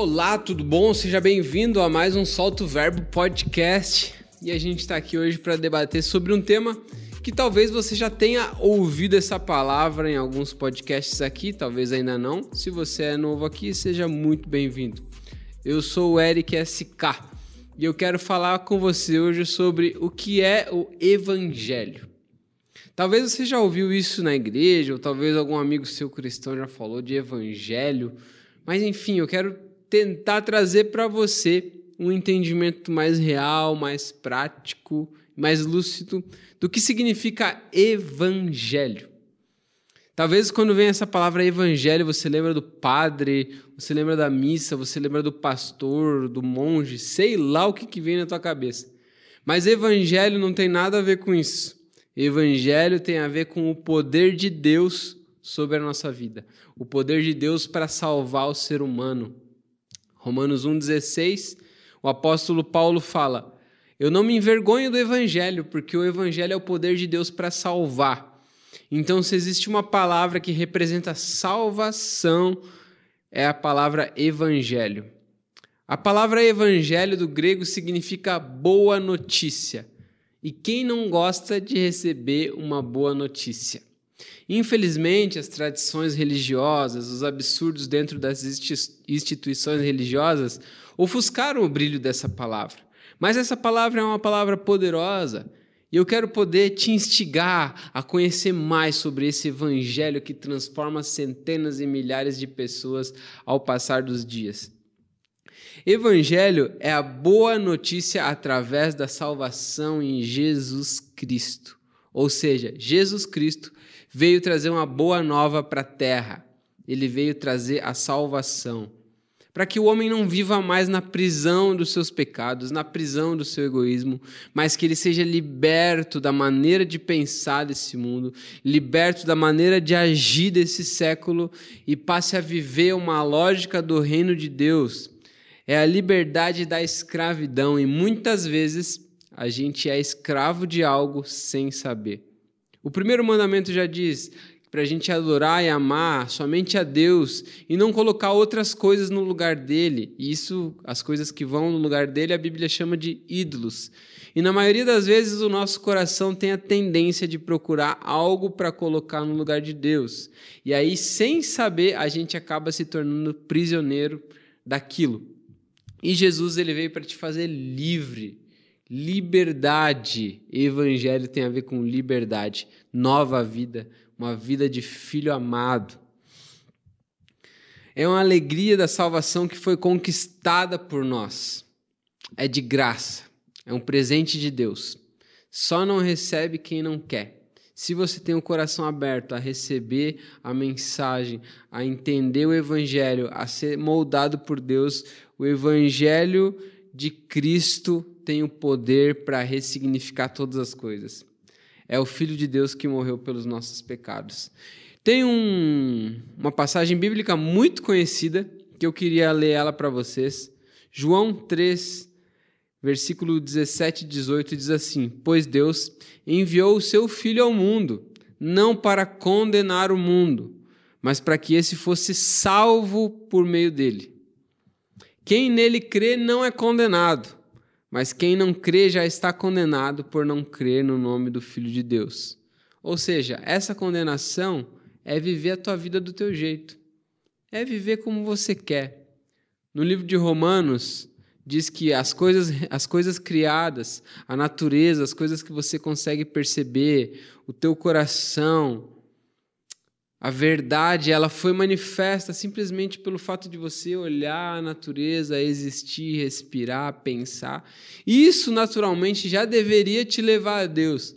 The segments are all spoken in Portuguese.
Olá, tudo bom? Seja bem-vindo a mais um Solto Verbo Podcast. E a gente está aqui hoje para debater sobre um tema que talvez você já tenha ouvido essa palavra em alguns podcasts aqui, talvez ainda não. Se você é novo aqui, seja muito bem-vindo. Eu sou o Eric SK e eu quero falar com você hoje sobre o que é o Evangelho. Talvez você já ouviu isso na igreja, ou talvez algum amigo seu cristão já falou de Evangelho, mas enfim, eu quero tentar trazer para você um entendimento mais real, mais prático, mais lúcido do que significa evangelho. Talvez quando vem essa palavra evangelho, você lembra do padre, você lembra da missa, você lembra do pastor, do monge, sei lá o que, que vem na tua cabeça. Mas evangelho não tem nada a ver com isso. Evangelho tem a ver com o poder de Deus sobre a nossa vida. O poder de Deus para salvar o ser humano. Romanos 1,16, o apóstolo Paulo fala: Eu não me envergonho do evangelho, porque o evangelho é o poder de Deus para salvar. Então, se existe uma palavra que representa salvação, é a palavra evangelho. A palavra evangelho do grego significa boa notícia. E quem não gosta de receber uma boa notícia? Infelizmente, as tradições religiosas, os absurdos dentro das instituições religiosas ofuscaram o brilho dessa palavra. Mas essa palavra é uma palavra poderosa e eu quero poder te instigar a conhecer mais sobre esse evangelho que transforma centenas e milhares de pessoas ao passar dos dias. Evangelho é a boa notícia através da salvação em Jesus Cristo. Ou seja, Jesus Cristo veio trazer uma boa nova para a terra. Ele veio trazer a salvação. Para que o homem não viva mais na prisão dos seus pecados, na prisão do seu egoísmo, mas que ele seja liberto da maneira de pensar desse mundo, liberto da maneira de agir desse século e passe a viver uma lógica do reino de Deus. É a liberdade da escravidão e muitas vezes a gente é escravo de algo sem saber. O primeiro mandamento já diz para a gente adorar e amar somente a Deus e não colocar outras coisas no lugar dele. E isso, as coisas que vão no lugar dele, a Bíblia chama de ídolos. E na maioria das vezes o nosso coração tem a tendência de procurar algo para colocar no lugar de Deus. E aí, sem saber, a gente acaba se tornando prisioneiro daquilo. E Jesus ele veio para te fazer livre Liberdade. Evangelho tem a ver com liberdade, nova vida, uma vida de filho amado. É uma alegria da salvação que foi conquistada por nós. É de graça, é um presente de Deus. Só não recebe quem não quer. Se você tem o coração aberto a receber a mensagem, a entender o Evangelho, a ser moldado por Deus, o Evangelho de Cristo tem o poder para ressignificar todas as coisas. É o Filho de Deus que morreu pelos nossos pecados. Tem um, uma passagem bíblica muito conhecida que eu queria ler ela para vocês. João 3, versículo 17 e 18 diz assim: Pois Deus enviou o seu Filho ao mundo, não para condenar o mundo, mas para que esse fosse salvo por meio dele. Quem nele crê não é condenado, mas quem não crê já está condenado por não crer no nome do Filho de Deus. Ou seja, essa condenação é viver a tua vida do teu jeito. É viver como você quer. No livro de Romanos, diz que as coisas, as coisas criadas, a natureza, as coisas que você consegue perceber, o teu coração, a verdade, ela foi manifesta simplesmente pelo fato de você olhar a natureza, existir, respirar, pensar. Isso naturalmente já deveria te levar a Deus.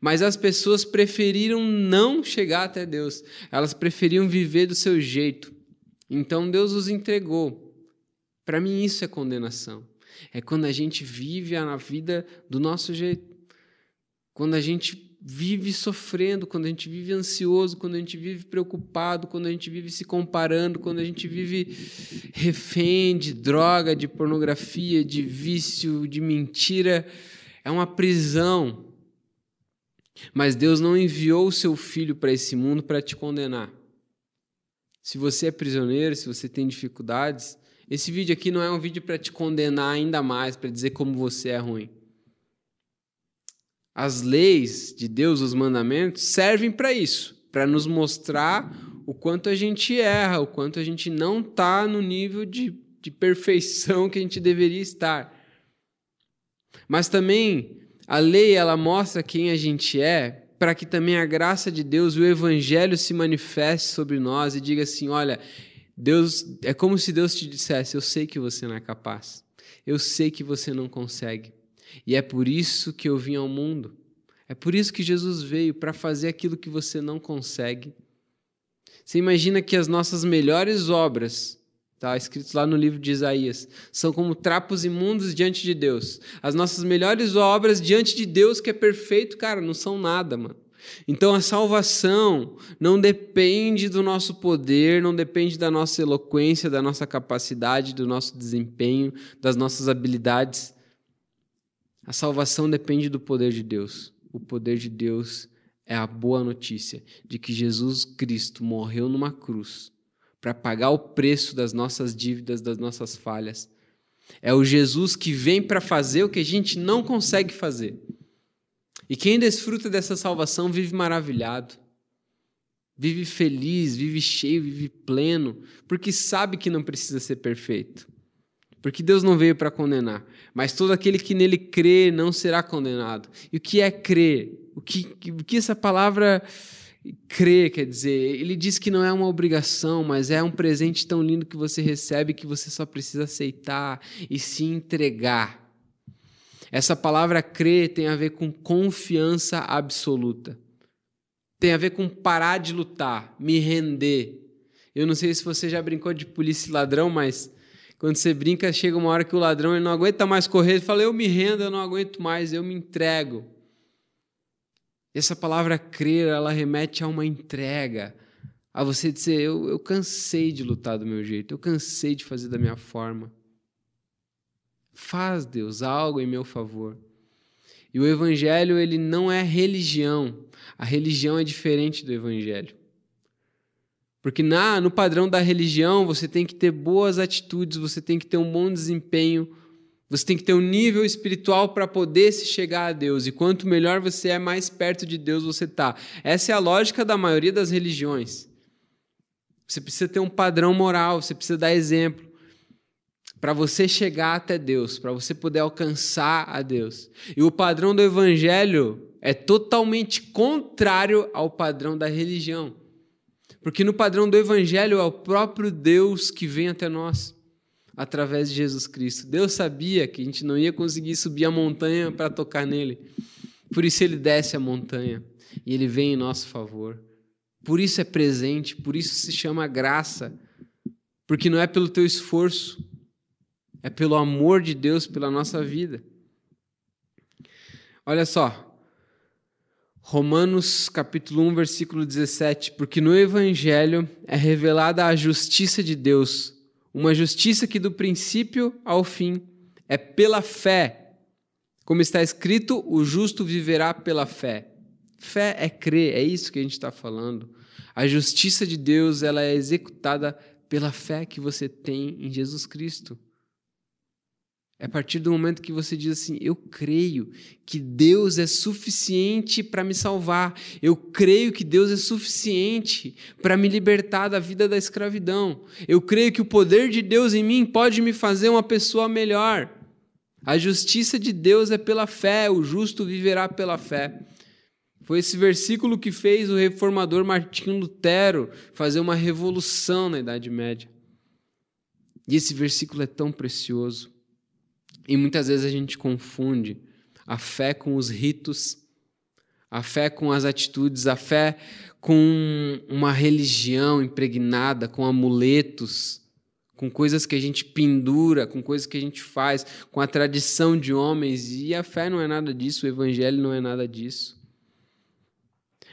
Mas as pessoas preferiram não chegar até Deus. Elas preferiam viver do seu jeito. Então Deus os entregou. Para mim isso é condenação. É quando a gente vive a vida do nosso jeito. Quando a gente vive sofrendo, quando a gente vive ansioso, quando a gente vive preocupado, quando a gente vive se comparando, quando a gente vive refém de droga, de pornografia, de vício, de mentira, é uma prisão. Mas Deus não enviou o seu filho para esse mundo para te condenar. Se você é prisioneiro, se você tem dificuldades, Esse vídeo aqui não é um vídeo para te condenar ainda mais, para dizer como você é ruim. As leis de Deus, os mandamentos, servem para isso, para nos mostrar o quanto a gente erra, o quanto a gente não está no nível de, de perfeição que a gente deveria estar. Mas também a lei ela mostra quem a gente é, para que também a graça de Deus, o evangelho se manifeste sobre nós e diga assim: olha, Deus, é como se Deus te dissesse: Eu sei que você não é capaz. Eu sei que você não consegue. E é por isso que eu vim ao mundo. É por isso que Jesus veio para fazer aquilo que você não consegue. Você imagina que as nossas melhores obras, tá escrito lá no livro de Isaías, são como trapos imundos diante de Deus. As nossas melhores obras diante de Deus que é perfeito, cara, não são nada, mano. Então a salvação não depende do nosso poder, não depende da nossa eloquência, da nossa capacidade, do nosso desempenho, das nossas habilidades. A salvação depende do poder de Deus. O poder de Deus é a boa notícia de que Jesus Cristo morreu numa cruz para pagar o preço das nossas dívidas, das nossas falhas. É o Jesus que vem para fazer o que a gente não consegue fazer. E quem desfruta dessa salvação vive maravilhado, vive feliz, vive cheio, vive pleno, porque sabe que não precisa ser perfeito. Porque Deus não veio para condenar, mas todo aquele que nele crê não será condenado. E o que é crer? O que, o que essa palavra crer quer dizer? Ele diz que não é uma obrigação, mas é um presente tão lindo que você recebe que você só precisa aceitar e se entregar. Essa palavra crer tem a ver com confiança absoluta. Tem a ver com parar de lutar, me render. Eu não sei se você já brincou de polícia e ladrão, mas quando você brinca, chega uma hora que o ladrão ele não aguenta mais correr, ele fala: Eu me rendo, eu não aguento mais, eu me entrego. Essa palavra crer, ela remete a uma entrega, a você dizer: eu, eu cansei de lutar do meu jeito, eu cansei de fazer da minha forma. Faz, Deus, algo em meu favor. E o evangelho, ele não é religião. A religião é diferente do evangelho. Porque na, no padrão da religião, você tem que ter boas atitudes, você tem que ter um bom desempenho, você tem que ter um nível espiritual para poder se chegar a Deus. E quanto melhor você é, mais perto de Deus você está. Essa é a lógica da maioria das religiões. Você precisa ter um padrão moral, você precisa dar exemplo para você chegar até Deus, para você poder alcançar a Deus. E o padrão do evangelho é totalmente contrário ao padrão da religião. Porque no padrão do evangelho é o próprio Deus que vem até nós através de Jesus Cristo. Deus sabia que a gente não ia conseguir subir a montanha para tocar nele. Por isso ele desce a montanha e ele vem em nosso favor. Por isso é presente, por isso se chama graça. Porque não é pelo teu esforço, é pelo amor de Deus pela nossa vida. Olha só, Romanos capítulo 1, versículo 17, porque no evangelho é revelada a justiça de Deus, uma justiça que do princípio ao fim é pela fé. Como está escrito, o justo viverá pela fé. Fé é crer, é isso que a gente está falando. A justiça de Deus ela é executada pela fé que você tem em Jesus Cristo. É a partir do momento que você diz assim: Eu creio que Deus é suficiente para me salvar. Eu creio que Deus é suficiente para me libertar da vida da escravidão. Eu creio que o poder de Deus em mim pode me fazer uma pessoa melhor. A justiça de Deus é pela fé, o justo viverá pela fé. Foi esse versículo que fez o reformador Martinho Lutero fazer uma revolução na Idade Média. E esse versículo é tão precioso. E muitas vezes a gente confunde a fé com os ritos, a fé com as atitudes, a fé com uma religião impregnada, com amuletos, com coisas que a gente pendura, com coisas que a gente faz, com a tradição de homens. E a fé não é nada disso, o evangelho não é nada disso.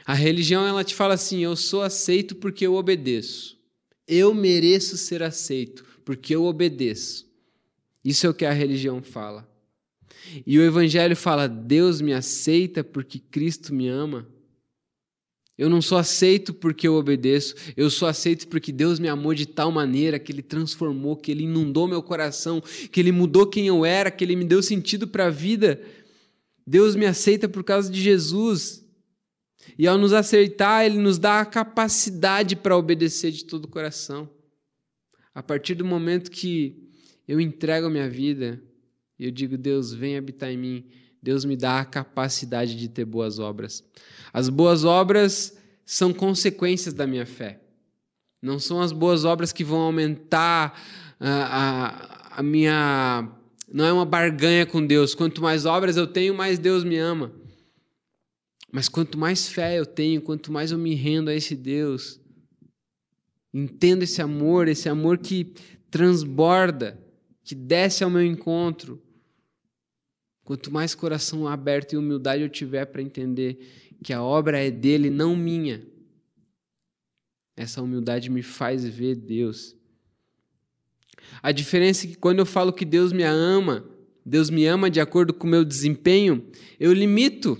A religião ela te fala assim: eu sou aceito porque eu obedeço. Eu mereço ser aceito porque eu obedeço. Isso é o que a religião fala. E o Evangelho fala: Deus me aceita porque Cristo me ama. Eu não sou aceito porque eu obedeço, eu sou aceito porque Deus me amou de tal maneira que Ele transformou, que Ele inundou meu coração, que Ele mudou quem eu era, que Ele me deu sentido para a vida. Deus me aceita por causa de Jesus. E ao nos aceitar, Ele nos dá a capacidade para obedecer de todo o coração. A partir do momento que eu entrego minha vida, eu digo, Deus, vem habitar em mim, Deus me dá a capacidade de ter boas obras. As boas obras são consequências da minha fé. Não são as boas obras que vão aumentar a, a, a minha. Não é uma barganha com Deus. Quanto mais obras eu tenho, mais Deus me ama. Mas quanto mais fé eu tenho, quanto mais eu me rendo a esse Deus, entendo esse amor, esse amor que transborda, que desce ao meu encontro, Quanto mais coração aberto e humildade eu tiver para entender que a obra é dele, não minha, essa humildade me faz ver Deus. A diferença é que quando eu falo que Deus me ama, Deus me ama de acordo com o meu desempenho, eu limito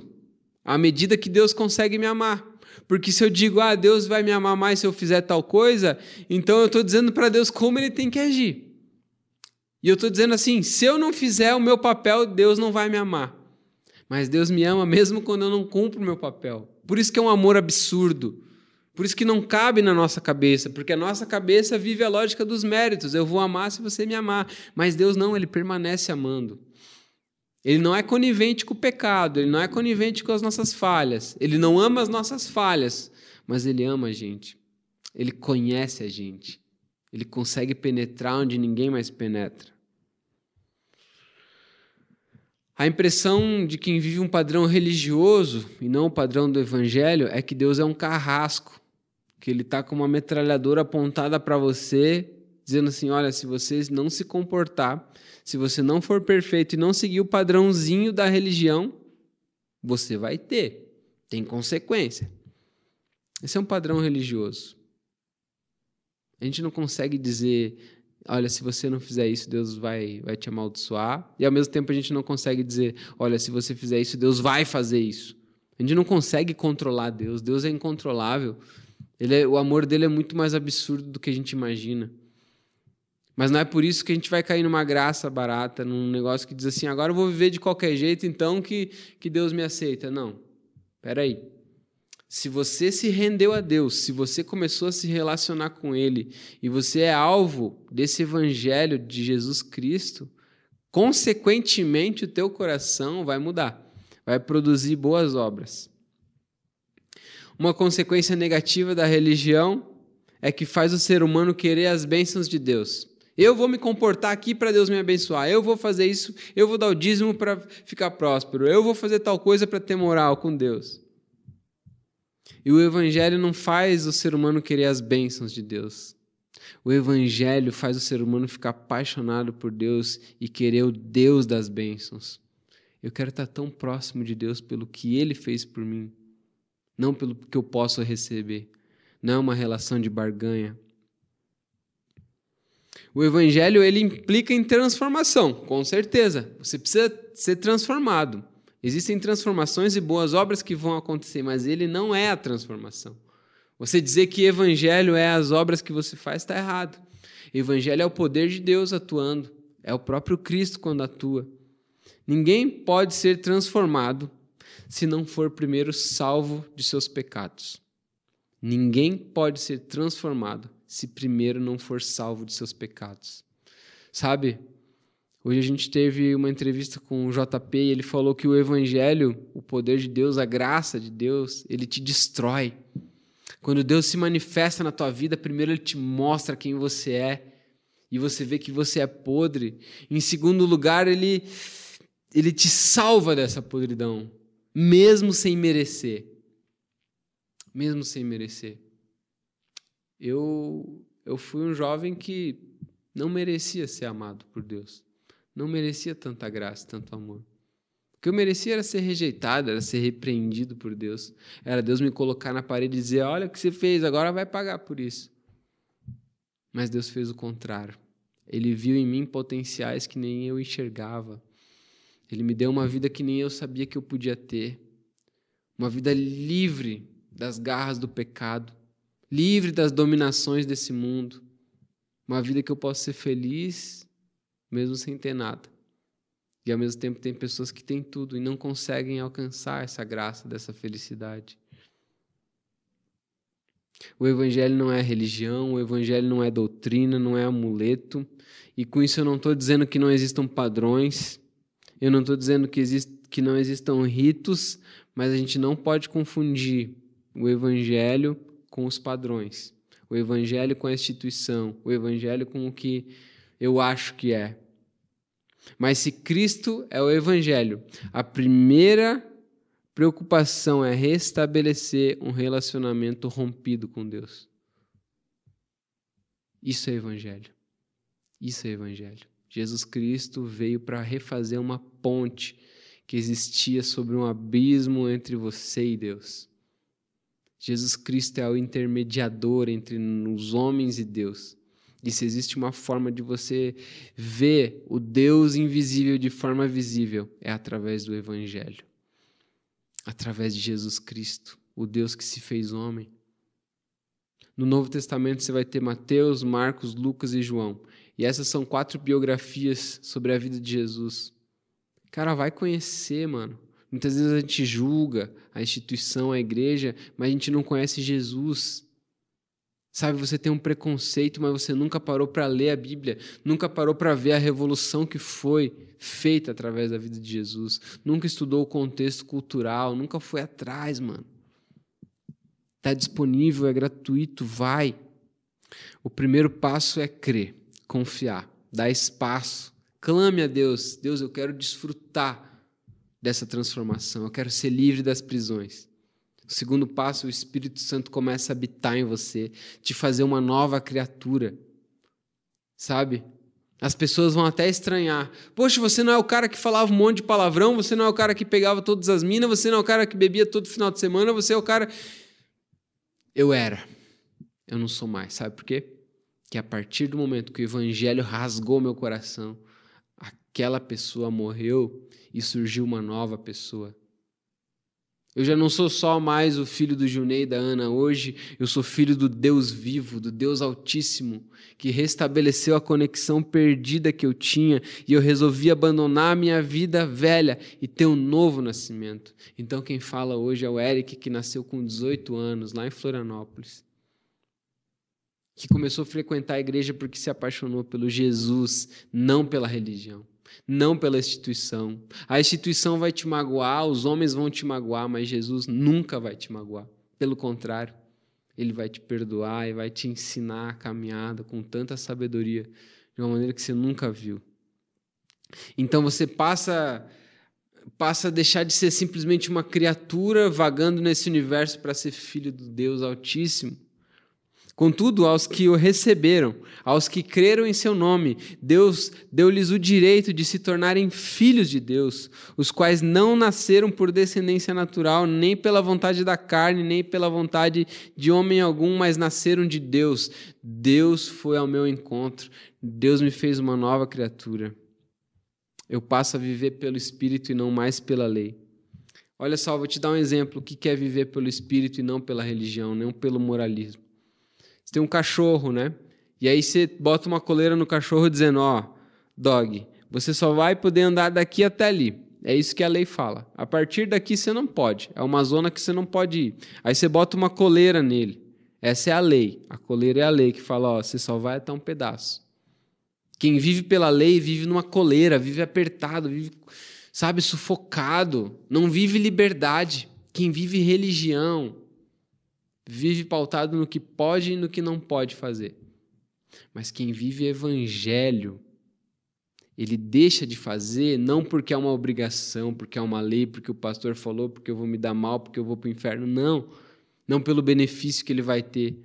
à medida que Deus consegue me amar. Porque se eu digo, ah, Deus vai me amar mais se eu fizer tal coisa, então eu estou dizendo para Deus como ele tem que agir. E eu estou dizendo assim: se eu não fizer o meu papel, Deus não vai me amar. Mas Deus me ama mesmo quando eu não cumpro o meu papel. Por isso que é um amor absurdo. Por isso que não cabe na nossa cabeça, porque a nossa cabeça vive a lógica dos méritos. Eu vou amar se você me amar. Mas Deus não, ele permanece amando. Ele não é conivente com o pecado, ele não é conivente com as nossas falhas. Ele não ama as nossas falhas, mas ele ama a gente. Ele conhece a gente. Ele consegue penetrar onde ninguém mais penetra. A impressão de quem vive um padrão religioso e não o padrão do evangelho é que Deus é um carrasco, que ele está com uma metralhadora apontada para você, dizendo assim: olha, se você não se comportar, se você não for perfeito e não seguir o padrãozinho da religião, você vai ter. Tem consequência. Esse é um padrão religioso. A gente não consegue dizer, olha, se você não fizer isso, Deus vai, vai te amaldiçoar. E ao mesmo tempo a gente não consegue dizer, olha, se você fizer isso, Deus vai fazer isso. A gente não consegue controlar Deus. Deus é incontrolável. Ele é, o amor dele é muito mais absurdo do que a gente imagina. Mas não é por isso que a gente vai cair numa graça barata, num negócio que diz assim, agora eu vou viver de qualquer jeito, então que, que Deus me aceita. Não. Espera aí. Se você se rendeu a Deus, se você começou a se relacionar com Ele e você é alvo desse evangelho de Jesus Cristo, consequentemente o teu coração vai mudar, vai produzir boas obras. Uma consequência negativa da religião é que faz o ser humano querer as bênçãos de Deus. Eu vou me comportar aqui para Deus me abençoar. Eu vou fazer isso, eu vou dar o dízimo para ficar próspero. Eu vou fazer tal coisa para ter moral com Deus. E o Evangelho não faz o ser humano querer as bênçãos de Deus. O Evangelho faz o ser humano ficar apaixonado por Deus e querer o Deus das bênçãos. Eu quero estar tão próximo de Deus pelo que Ele fez por mim, não pelo que eu posso receber. Não é uma relação de barganha. O Evangelho ele implica em transformação, com certeza. Você precisa ser transformado. Existem transformações e boas obras que vão acontecer, mas ele não é a transformação. Você dizer que evangelho é as obras que você faz está errado. Evangelho é o poder de Deus atuando, é o próprio Cristo quando atua. Ninguém pode ser transformado se não for primeiro salvo de seus pecados. Ninguém pode ser transformado se primeiro não for salvo de seus pecados. Sabe? Hoje a gente teve uma entrevista com o JP e ele falou que o evangelho, o poder de Deus, a graça de Deus, ele te destrói. Quando Deus se manifesta na tua vida, primeiro ele te mostra quem você é e você vê que você é podre. Em segundo lugar, ele ele te salva dessa podridão, mesmo sem merecer. Mesmo sem merecer. Eu eu fui um jovem que não merecia ser amado por Deus não merecia tanta graça, tanto amor. O que eu merecia era ser rejeitado, era ser repreendido por Deus. Era Deus me colocar na parede e dizer: Olha o que você fez, agora vai pagar por isso. Mas Deus fez o contrário. Ele viu em mim potenciais que nem eu enxergava. Ele me deu uma vida que nem eu sabia que eu podia ter. Uma vida livre das garras do pecado, livre das dominações desse mundo. Uma vida que eu posso ser feliz mesmo sem ter nada. E ao mesmo tempo tem pessoas que têm tudo e não conseguem alcançar essa graça dessa felicidade. O evangelho não é religião, o evangelho não é doutrina, não é amuleto. E com isso eu não estou dizendo que não existam padrões, eu não estou dizendo que, exist, que não existam ritos, mas a gente não pode confundir o evangelho com os padrões, o evangelho com a instituição, o evangelho com o que eu acho que é. Mas se Cristo é o evangelho, a primeira preocupação é restabelecer um relacionamento rompido com Deus. Isso é evangelho. Isso é evangelho. Jesus Cristo veio para refazer uma ponte que existia sobre um abismo entre você e Deus. Jesus Cristo é o intermediador entre os homens e Deus. E se existe uma forma de você ver o Deus invisível de forma visível, é através do Evangelho. Através de Jesus Cristo, o Deus que se fez homem. No Novo Testamento você vai ter Mateus, Marcos, Lucas e João. E essas são quatro biografias sobre a vida de Jesus. Cara, vai conhecer, mano. Muitas vezes a gente julga a instituição, a igreja, mas a gente não conhece Jesus. Sabe, você tem um preconceito, mas você nunca parou para ler a Bíblia, nunca parou para ver a revolução que foi feita através da vida de Jesus, nunca estudou o contexto cultural, nunca foi atrás, mano. Está disponível, é gratuito, vai. O primeiro passo é crer, confiar, dar espaço. Clame a Deus: Deus, eu quero desfrutar dessa transformação. Eu quero ser livre das prisões. O segundo passo, o Espírito Santo começa a habitar em você, te fazer uma nova criatura. Sabe? As pessoas vão até estranhar. Poxa, você não é o cara que falava um monte de palavrão, você não é o cara que pegava todas as minas, você não é o cara que bebia todo final de semana, você é o cara. Eu era. Eu não sou mais. Sabe por quê? Que a partir do momento que o evangelho rasgou meu coração, aquela pessoa morreu e surgiu uma nova pessoa. Eu já não sou só mais o filho do Junei e da Ana, hoje eu sou filho do Deus vivo, do Deus Altíssimo, que restabeleceu a conexão perdida que eu tinha e eu resolvi abandonar a minha vida velha e ter um novo nascimento. Então quem fala hoje é o Eric, que nasceu com 18 anos, lá em Florianópolis, que começou a frequentar a igreja porque se apaixonou pelo Jesus, não pela religião não pela instituição. A instituição vai te magoar, os homens vão te magoar, mas Jesus nunca vai te magoar. Pelo contrário, ele vai te perdoar e vai te ensinar a caminhada com tanta sabedoria, de uma maneira que você nunca viu. Então você passa passa a deixar de ser simplesmente uma criatura vagando nesse universo para ser filho do Deus Altíssimo. Contudo, aos que o receberam, aos que creram em seu nome, Deus deu-lhes o direito de se tornarem filhos de Deus, os quais não nasceram por descendência natural, nem pela vontade da carne, nem pela vontade de homem algum, mas nasceram de Deus. Deus foi ao meu encontro, Deus me fez uma nova criatura. Eu passo a viver pelo Espírito e não mais pela lei. Olha só, vou te dar um exemplo: que é viver pelo Espírito e não pela religião, não pelo moralismo. Você tem um cachorro, né? E aí você bota uma coleira no cachorro dizendo, ó, oh, dog, você só vai poder andar daqui até ali. É isso que a lei fala. A partir daqui você não pode. É uma zona que você não pode ir. Aí você bota uma coleira nele. Essa é a lei. A coleira é a lei que fala, ó, você só vai até um pedaço. Quem vive pela lei vive numa coleira, vive apertado, vive, sabe, sufocado, não vive liberdade. Quem vive religião, vive pautado no que pode e no que não pode fazer. Mas quem vive evangelho, ele deixa de fazer não porque é uma obrigação, porque é uma lei, porque o pastor falou, porque eu vou me dar mal, porque eu vou para o inferno. Não. Não pelo benefício que ele vai ter,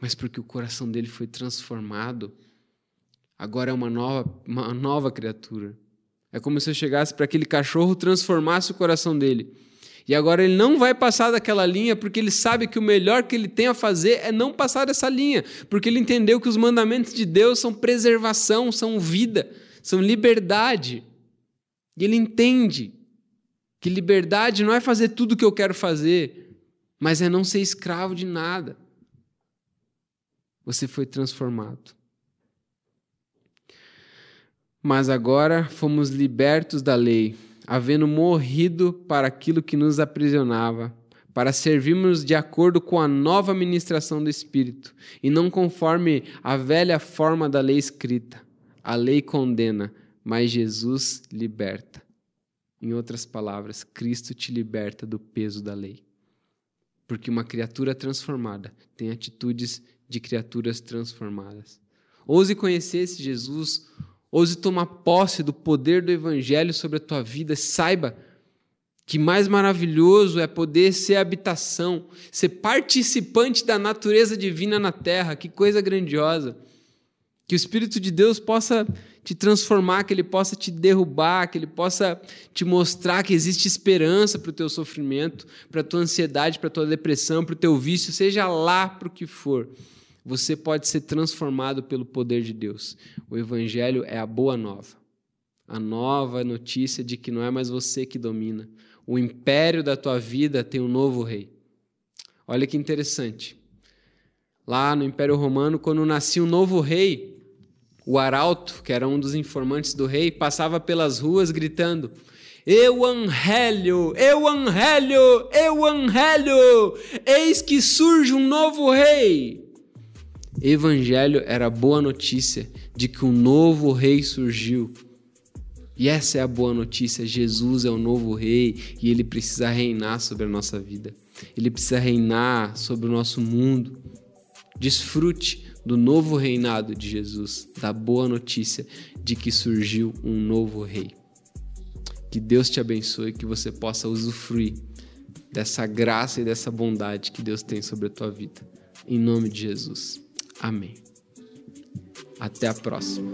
mas porque o coração dele foi transformado. Agora é uma nova, uma nova criatura. É como se eu chegasse para aquele cachorro, transformasse o coração dele. E agora ele não vai passar daquela linha porque ele sabe que o melhor que ele tem a fazer é não passar dessa linha, porque ele entendeu que os mandamentos de Deus são preservação, são vida, são liberdade. E ele entende que liberdade não é fazer tudo o que eu quero fazer, mas é não ser escravo de nada. Você foi transformado. Mas agora fomos libertos da lei, havendo morrido para aquilo que nos aprisionava, para servirmos de acordo com a nova ministração do Espírito, e não conforme a velha forma da lei escrita. A lei condena, mas Jesus liberta. Em outras palavras, Cristo te liberta do peso da lei. Porque uma criatura transformada tem atitudes de criaturas transformadas. Ouse conhecer esse Jesus, ouse tomar posse do poder do Evangelho sobre a tua vida. Saiba que mais maravilhoso é poder ser habitação, ser participante da natureza divina na terra. Que coisa grandiosa! Que o Espírito de Deus possa te transformar, que ele possa te derrubar, que ele possa te mostrar que existe esperança para o teu sofrimento, para a tua ansiedade, para a tua depressão, para o teu vício, seja lá para o que for. Você pode ser transformado pelo poder de Deus. O Evangelho é a boa nova. A nova notícia de que não é mais você que domina. O império da tua vida tem um novo rei. Olha que interessante. Lá no Império Romano, quando nascia um novo rei, o arauto, que era um dos informantes do rei, passava pelas ruas gritando: Evangelho, Evangelho, Evangelho, eis que surge um novo rei. Evangelho era a boa notícia de que um novo rei surgiu. E essa é a boa notícia: Jesus é o novo rei e ele precisa reinar sobre a nossa vida. Ele precisa reinar sobre o nosso mundo. Desfrute do novo reinado de Jesus, da boa notícia de que surgiu um novo rei. Que Deus te abençoe, que você possa usufruir dessa graça e dessa bondade que Deus tem sobre a tua vida. Em nome de Jesus. Amém. Até a próxima.